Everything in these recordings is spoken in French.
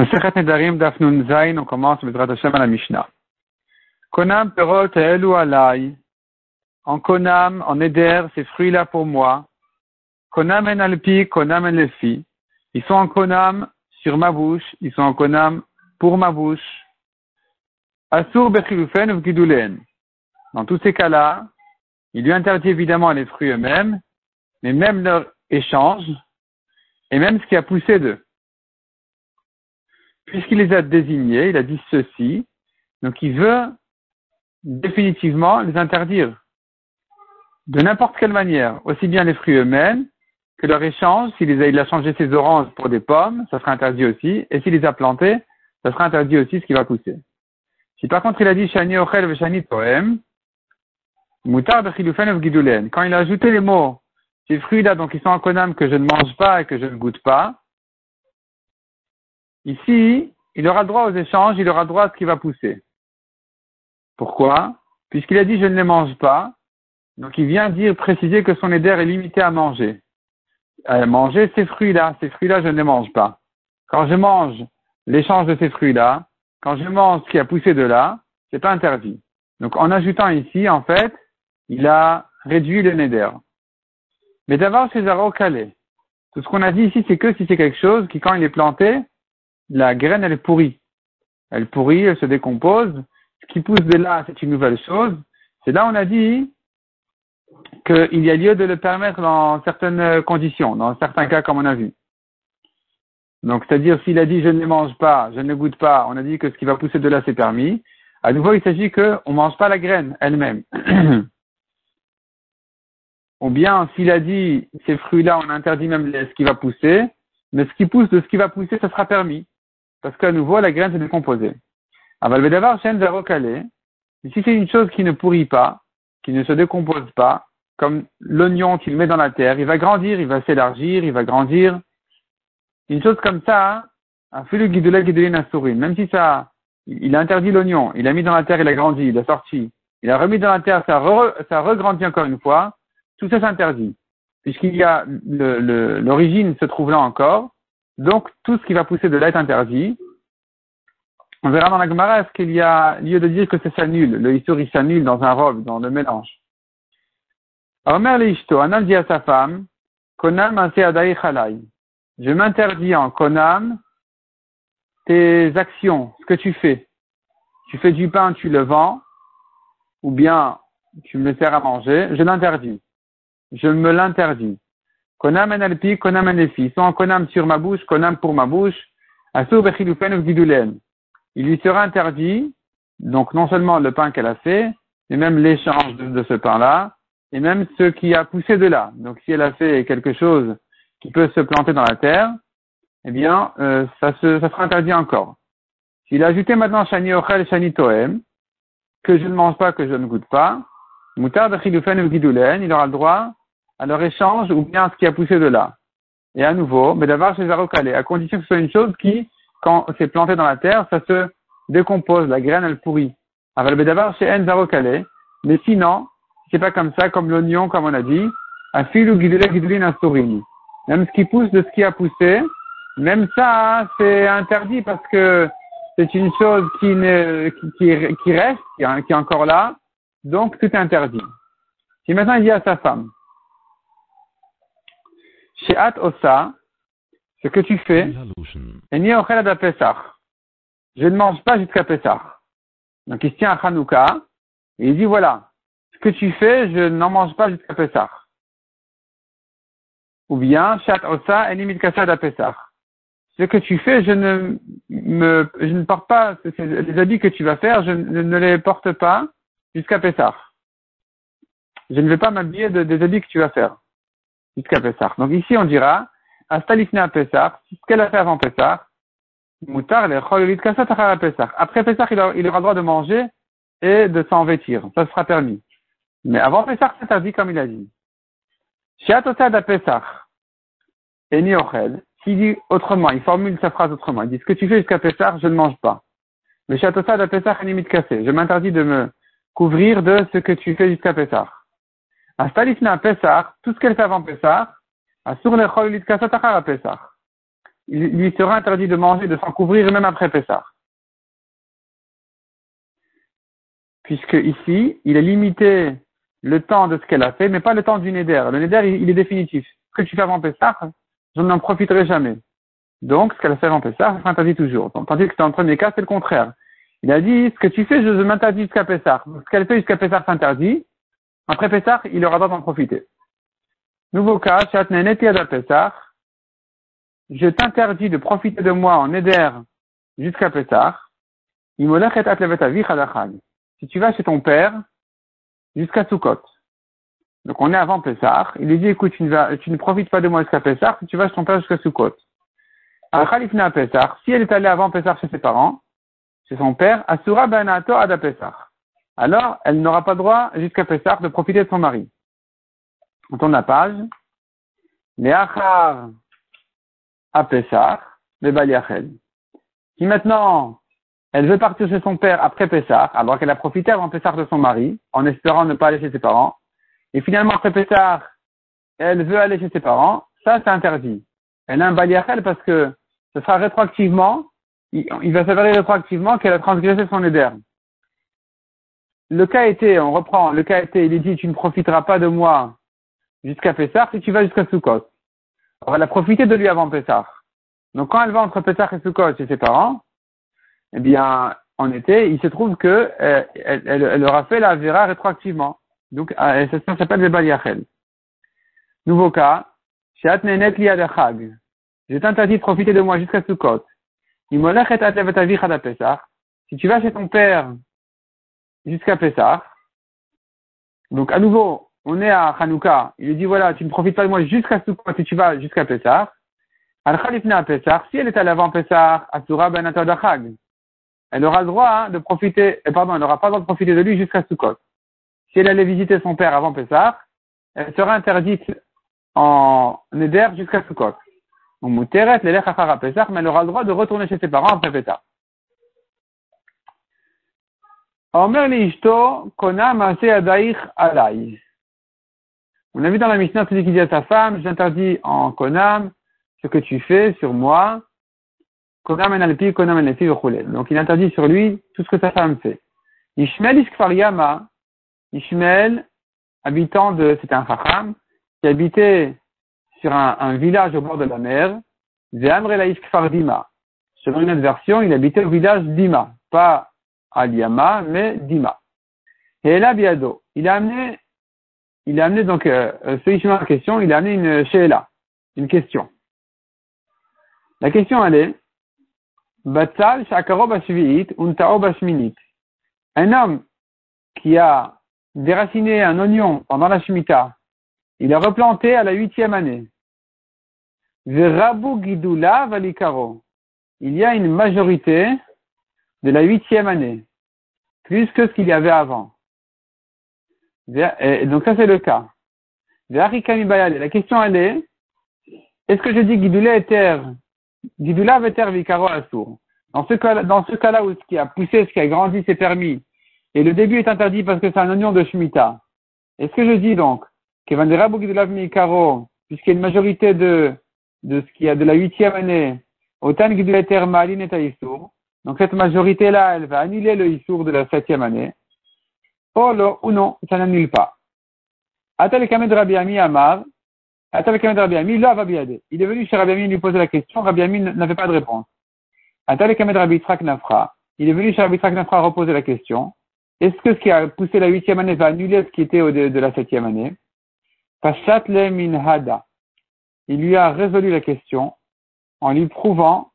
on commence à la Mishnah. Konam perot elu alai. En Konam, en Eder, ces fruits-là pour moi. Konam en alpi, Konam en lefi. Ils sont en Konam sur ma bouche, ils sont en Konam pour ma bouche. Asur bechilufen ou gidulen. Dans tous ces cas-là, il lui interdit évidemment les fruits eux-mêmes, mais même leur échange, et même ce qui a poussé d'eux puisqu'il les a désignés, il a dit ceci, donc il veut définitivement les interdire. De n'importe quelle manière, aussi bien les fruits eux-mêmes que leur échange, s'il a, changé ses oranges pour des pommes, ça sera interdit aussi, et s'il les a plantés, ça sera interdit aussi ce qui va pousser. Si par contre il a dit shani ochel shani mutar gidulen, quand il a ajouté les mots, ces fruits-là, donc ils sont en konam que je ne mange pas et que je ne goûte pas, Ici, il aura droit aux échanges, il aura droit à ce qui va pousser. Pourquoi? Puisqu'il a dit je ne les mange pas, donc il vient dire, préciser que son éder est limité à manger. À manger ces fruits-là, ces fruits-là je ne les mange pas. Quand je mange l'échange de ces fruits-là, quand je mange ce qui a poussé de là, c'est pas interdit. Donc en ajoutant ici, en fait, il a réduit le neder. Mais d'abord, c'est calé. Tout ce qu'on a dit ici, c'est que si c'est quelque chose qui, quand il est planté, la graine, elle est pourrie. Elle pourrit, elle se décompose. Ce qui pousse de là, c'est une nouvelle chose. C'est là on a dit qu'il y a lieu de le permettre dans certaines conditions, dans certains cas comme on a vu. Donc, c'est-à-dire, s'il a dit je ne les mange pas, je ne les goûte pas, on a dit que ce qui va pousser de là, c'est permis. À nouveau, il s'agit qu'on ne mange pas la graine elle-même. Ou bien, s'il a dit ces fruits-là, on interdit même ce qui va pousser, mais ce qui pousse de ce qui va pousser, ça sera permis. Parce qu'à nouveau, la graine s'est décomposée. Aval d'avoir chaîne recalé. Si c'est une chose qui ne pourrit pas, qui ne se décompose pas, comme l'oignon qu'il met dans la terre, il va grandir, il va s'élargir, il va grandir. Une chose comme ça, un fulu guidula guidulina même si ça, il a interdit l'oignon, il a mis dans la terre, il a grandi, il a sorti, il a remis dans la terre, ça, ça regrandit encore une fois, tout ça s'interdit. Puisqu'il y a l'origine se trouve là encore, donc, tout ce qui va pousser de là est interdit. On verra dans la Gemara est-ce qu'il y a lieu de dire que ça s'annule. Le Issour, il s'annule dans un robe, dans le mélange. Omer Ishto, un homme dit à sa femme, Konam. Je m'interdis en Konam tes actions, ce que tu fais. Tu fais du pain, tu le vends, ou bien tu me sers à manger, je l'interdis. Je me l'interdis. Konam en alpi, konam en efi. Soit konam sur ma bouche, konam pour ma bouche. Asur bechilufen gidulen. Il lui sera interdit, donc non seulement le pain qu'elle a fait, mais même l'échange de, ce pain-là, et même ce qui a poussé de là. Donc si elle a fait quelque chose qui peut se planter dans la terre, eh bien, euh, ça, se, sera interdit encore. S'il a ajouté maintenant shani ochel, shani toem, que je ne mange pas, que je ne goûte pas, mutar bechilufen gidulen, il aura le droit à leur échange ou bien ce qui a poussé de là. Et à nouveau, mais d'avoir chez Zarokale, à condition que ce soit une chose qui, quand c'est planté dans la terre, ça se décompose, la graine elle pourrit. Alors d'avoir chez En Zarokale, mais sinon, c'est pas comme ça, comme l'oignon, comme on a dit, à fil ou Même ce qui pousse de ce qui a poussé, même ça, c'est interdit parce que c'est une chose qui, ne, qui, qui, reste, qui, est encore là, donc tout est interdit. Si maintenant il dit à sa femme, chez At Osa, ce que tu fais, je ne mange pas jusqu'à Pessah. Donc il se tient à Hanouka, et il dit voilà, ce que tu fais, je n'en mange pas jusqu'à Pessah. Ou bien, Shat Osa, Enimit Kassad à Pessah. Ce que tu fais, je ne me, je ne porte pas, les habits que tu vas faire, je ne les porte pas jusqu'à Pessah. Je ne vais pas m'habiller des habits que tu vas faire jusqu'à Pessah. Donc ici, on dira, Astalifna Pessah, ce qu'elle a fait avant Pessah, Moutar le Pessah. Après Pessah, il, aura, le droit de manger et de s'en vêtir. Ça sera permis. Mais avant Pessah, c'est interdit comme il a dit. Shiatosad à Pessah. Et ni S'il dit autrement, il formule sa phrase autrement. Il dit, ce que tu fais jusqu'à Pessah, je ne mange pas. Mais Shiatosad à Pessah, limite cassé. Je m'interdis de me couvrir de ce que tu fais jusqu'à Pessah. Astalifna Pesach, tout ce qu'elle fait avant Pesach, Asur Lechol Litkasat à Pesach. il lui sera interdit de manger, de s'en couvrir même après Pessah. Puisque ici, il a limité le temps de ce qu'elle a fait, mais pas le temps du Neder. Le Neder, il, est définitif. Ce que tu fais avant Pessah, je n'en profiterai jamais. Donc, ce qu'elle a fait avant Pessah, ça s'interdit toujours. Tandis que dans le premier cas, c'est le contraire. Il a dit, ce que tu fais, je m'interdis jusqu'à Pessah. Ce qu'elle fait jusqu'à Pessah s'interdit. Après Pessah, il aura droit d'en profiter. Nouveau cas, Pessah. Je t'interdis de profiter de moi en Eder jusqu'à Pessah. Si tu vas chez ton père jusqu'à Sukkot. Donc on est avant Pessah. Il lui dit, écoute, tu ne, vas, tu ne profites pas de moi jusqu'à Pessah, si tu vas chez ton père jusqu'à Sukkot. À Pessah, si elle est allée avant Pessah chez ses parents, c'est son père, Asura Benato Ada Pesach. Alors, elle n'aura pas droit jusqu'à Pessah de profiter de son mari. On tourne la page. Leachar à Pessah, le Baliachel. Si maintenant, elle veut partir chez son père après Pessah, alors qu'elle a profité avant Pessah de son mari, en espérant ne pas aller chez ses parents, et finalement après Pessah, elle veut aller chez ses parents, ça c'est interdit. Elle a un Baliachel parce que ce sera rétroactivement il, va s'avérer rétroactivement qu'elle a transgressé son éder. Le cas était, on reprend, le cas était, il dit, tu ne profiteras pas de moi jusqu'à Pessah si tu vas jusqu'à Sukkot. Alors, elle a profité de lui avant Pessah. Donc, quand elle va entre Pessah et Sukkot chez ses parents, eh bien, en été, il se trouve que euh, elle, elle, aura fait la vera rétroactivement. Donc, euh, ça, s'appelle le Baliachel. Nouveau cas, Je t'interdis de profiter de moi jusqu'à Sukkot. Si tu vas chez ton père jusqu'à Pessah, donc à nouveau, on est à Hanouka, il lui dit voilà, tu ne profites pas de moi jusqu'à Sukkot si tu vas jusqu'à Pessah. Al Pessah, si elle est à l'avant Pessah, Asura ben elle aura le droit hein, de profiter, euh, pardon, elle n'aura pas le droit de profiter de lui jusqu'à Sukkot. Si elle allait visiter son père avant Pessah, elle sera interdite en Neder jusqu'à Sukkot mais elle aura le droit de retourner chez ses parents après Pessah. On a vu dans la Mishnah celui qui dit à sa femme, j'interdis en konam ce que tu fais sur moi. Konam en alpi, konam en Donc il interdit sur lui tout ce que sa femme fait. Ishmael iskfar yama, Ishmael, habitant de, c'était un chacham, qui habitait sur un, village au bord de la mer, Dima. Selon une autre version, il habitait au village d'Ima, pas à Liama, mais Dima. Et là, il a amené, il a amené donc, euh, celui en question, il a amené une Sheela, une question. La question elle est, Batsal Un homme qui a déraciné un oignon pendant la Shemitah il est replanté à la huitième année. Verabu Gidula Valikaro. Il y a une majorité de la huitième année, plus que ce qu'il y avait avant. donc ça c'est le cas. La question elle est, est-ce que je dis Gidula Eter, Gidula Veter Vikaro Asur? Dans ce cas, dans ce cas-là où ce qui a poussé, ce qui a grandi, c'est permis, et le début est interdit parce que c'est un oignon de Shemitah. Est-ce que je dis donc, puisqu'il y a une majorité de, de ce qu'il y a de la huitième année, autant et donc cette majorité-là, elle va annuler le Issour de la septième année. Polo ou non, ça n'annule pas. Atal Kamed Rabbi Ami Amar, Atal Kamed Rabbi Ami, là, Il est venu chez Rabbi Ami lui poser la question, Rabbi Ami n'avait pas de réponse. Trak Nafra, il est venu chez Rabbi Trak Nafra reposer la question. Est-ce que ce qui a poussé la huitième année va annuler ce qui était au de, de la septième année? Pashatle min hada. Il lui a résolu la question en lui prouvant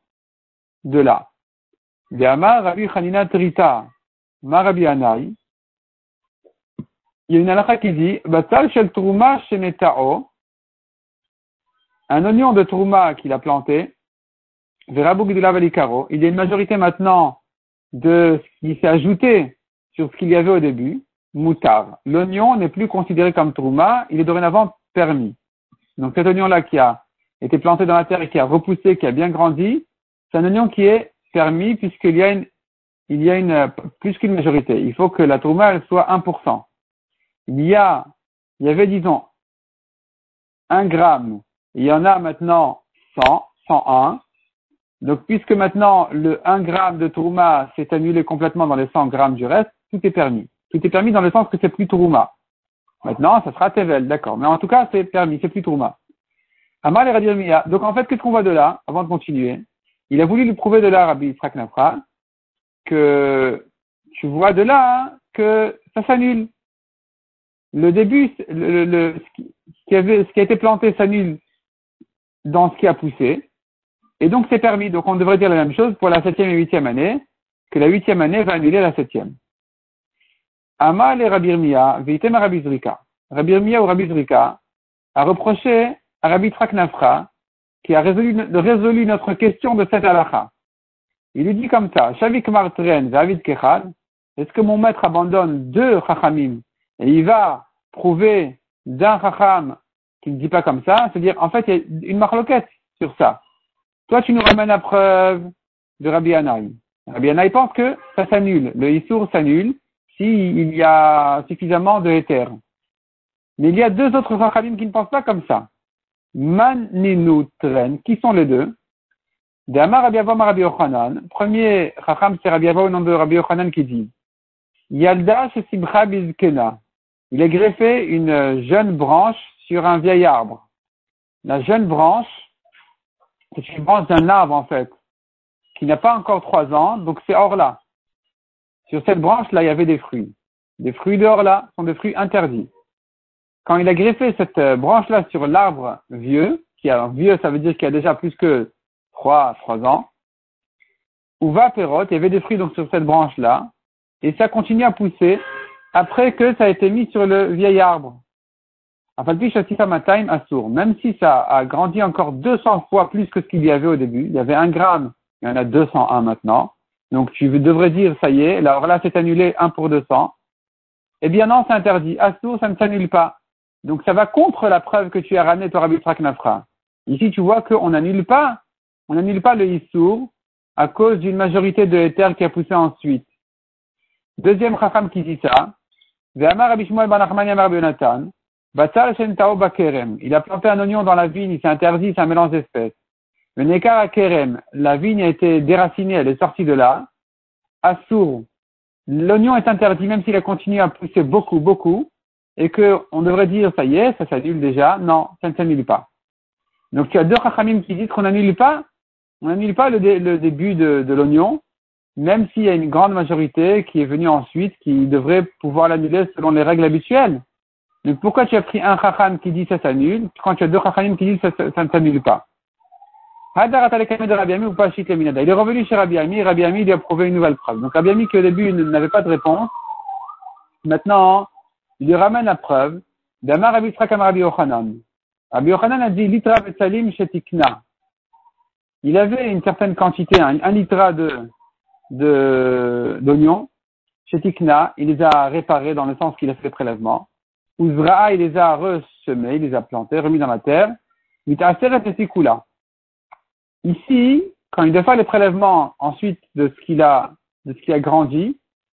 de là. Rabbi Chanina Trita, Marabi Anai. Il y a une halakha qui dit, truma un oignon de trouma qu'il a planté, il y a une majorité maintenant de ce qui s'est ajouté sur ce qu'il y avait au début moutar. L'oignon n'est plus considéré comme trouma, il est dorénavant permis. Donc cet oignon-là qui a été planté dans la terre et qui a repoussé, qui a bien grandi, c'est un oignon qui est permis puisqu'il y a une, il y a une, plus qu'une majorité. Il faut que la trouma, elle soit 1%. Il y a, il y avait, disons, un gramme. Il y en a maintenant 100, 101. Donc, puisque maintenant le 1 gramme de Tourma s'est annulé complètement dans les 100 grammes du reste, tout est permis. Tout est permis dans le sens que c'est plus Tourma. Maintenant, ça sera Tevel, d'accord. Mais en tout cas, c'est permis, c'est plus Tourma. Amal et Donc, en fait, qu'est-ce qu'on voit de là, avant de continuer? Il a voulu lui prouver de là, Rabbi Yitzhak Nafra, que tu vois de là hein, que ça s'annule. Le début, ce, qui, a été planté s'annule dans ce qui a poussé. Et donc, c'est permis. Donc, on devrait dire la même chose pour la septième et huitième année, que la huitième année va annuler la septième. Amal et Rabbi Irmia, Vitem Rabbi Zrika. Rabbi Irmia ou Rabbi Zrika a reproché à Rabbi Traknafra, qui a résolu, résolu notre question de cette halakha. Il lui dit comme ça, Shavik Martren, David Kechad, est-ce que mon maître abandonne deux chachamim et il va prouver d'un chacham qui ne dit pas comme ça, c'est-à-dire, en fait, il y a une marloquette sur ça. Toi, tu nous ramènes la preuve de Rabbi Anaï. Rabbi Anaï pense que ça s'annule. Le Issour s'annule s'il y a suffisamment de éther. Mais il y a deux autres chachamim qui ne pensent pas comme ça. Man Tren, qui sont les deux? D'Amar Rabbi Rabbi Yochanan. Premier chacham, c'est Rabbi au nom de Rabbi Yochanan qui dit Yalda Simcha Bizkena. Il a greffé une jeune branche sur un vieil arbre. La jeune branche, c'est une branche d'un arbre en fait, qui n'a pas encore trois ans, donc c'est Orla. Sur cette branche-là, il y avait des fruits. Des fruits de Orla sont des fruits interdits. Quand il a greffé cette euh, branche-là sur l'arbre vieux, qui alors vieux, ça veut dire qu'il y a déjà plus que trois, trois ans, ou va Perrot, il y avait des fruits donc sur cette branche-là, et ça continue à pousser après que ça a été mis sur le vieil arbre. Même si ça a grandi encore 200 fois plus que ce qu'il y avait au début, il y avait un gramme, il y en a 201 maintenant. Donc tu devrais dire, ça y est, alors là c'est annulé 1 pour 200. Eh bien non, c'est interdit. Assour, ça ne s'annule pas. Donc ça va contre la preuve que tu as ramené toi Rabbi Nafra. Ici tu vois qu'on n'annule pas, on n'annule pas le Issour à cause d'une majorité de éther qui a poussé ensuite. Deuxième chacham qui dit ça, il a planté un oignon dans la vigne, il s'est interdit, c'est un mélange d'espèces. Le nekar à kerem, la vigne a été déracinée, elle est sortie de là. Assour, l'oignon est interdit même s'il a continué à pousser beaucoup, beaucoup, et que on devrait dire ça y est, ça s'annule déjà. Non, ça ne s'annule pas. Donc tu as deux chachamim qui disent qu'on n'annule pas, on n'annule pas le, début de l'oignon, même s'il y a une grande majorité qui est venue ensuite, qui devrait pouvoir l'annuler selon les règles habituelles. Donc pourquoi tu as pris un chacham qui dit ça s'annule, quand tu as deux chachamim qui disent ça, ça, ne s'annule pas? Il est revenu chez Rabbi Ami, Rabbi Ami lui a prouvé une nouvelle preuve. Donc Rabbi Ami qui au début n'avait pas de réponse, maintenant il lui ramène la preuve. Damar Rabbi Rabbi. Rabbi a dit litra shetikna. Il avait une certaine quantité, un, un litra de d'oignons. Chez il les a réparés dans le sens qu'il a fait prélèvement. Uzraa, il les a ressemés, il les a plantés, remis dans la terre. Ici, quand il doit faire les prélèvements ensuite de ce qu'il a, de ce qui a grandi,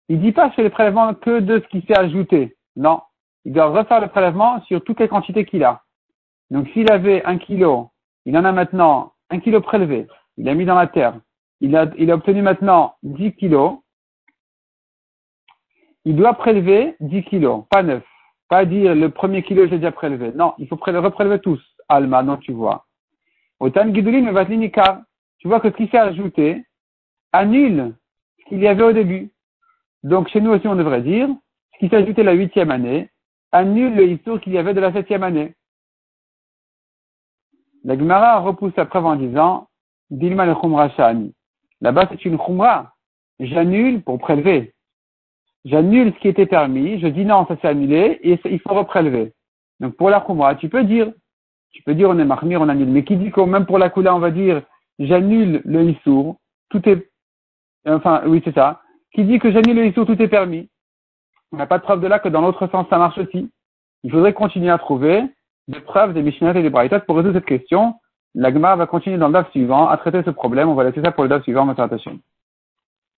il dit pas sur les prélèvements que de ce qui s'est ajouté. Non. Il doit refaire le prélèvement sur toutes les quantités qu'il a. Donc s'il avait un kilo, il en a maintenant un kilo prélevé, il a mis dans la terre, il a, il a obtenu maintenant 10 kilos, il doit prélever 10 kilos, pas 9. Pas dire le premier kilo j'ai déjà prélevé. Non, il faut reprélever tous. Alma, non, tu vois. Autant Guidulin Vatlinikar. Tu vois que ce qui s'est ajouté annule ce qu'il y avait au début. Donc chez nous aussi on devrait dire, qui ajouté la huitième année annule le histoire qu'il y avait de la septième année. La Gemara repousse la preuve en disant, Dilma le Khumra Shani. Là-bas, c'est une khumra. J'annule pour prélever. J'annule ce qui était permis. Je dis non, ça s'est annulé et il faut reprélever. Donc pour la khumra, tu peux dire, tu peux dire on est marmir, on annule. Mais qui dit que même pour la kula, on va dire j'annule le issour, tout est, enfin oui c'est ça. Qui dit que j'annule le issour, tout est permis? On n'a pas de preuve de là que dans l'autre sens ça marche aussi. Il faudrait continuer à trouver des preuves des Mishnah et des Braïtot pour résoudre cette question. L'agma va continuer dans le DAF suivant à traiter ce problème. On va laisser ça pour le DAF suivant, Matar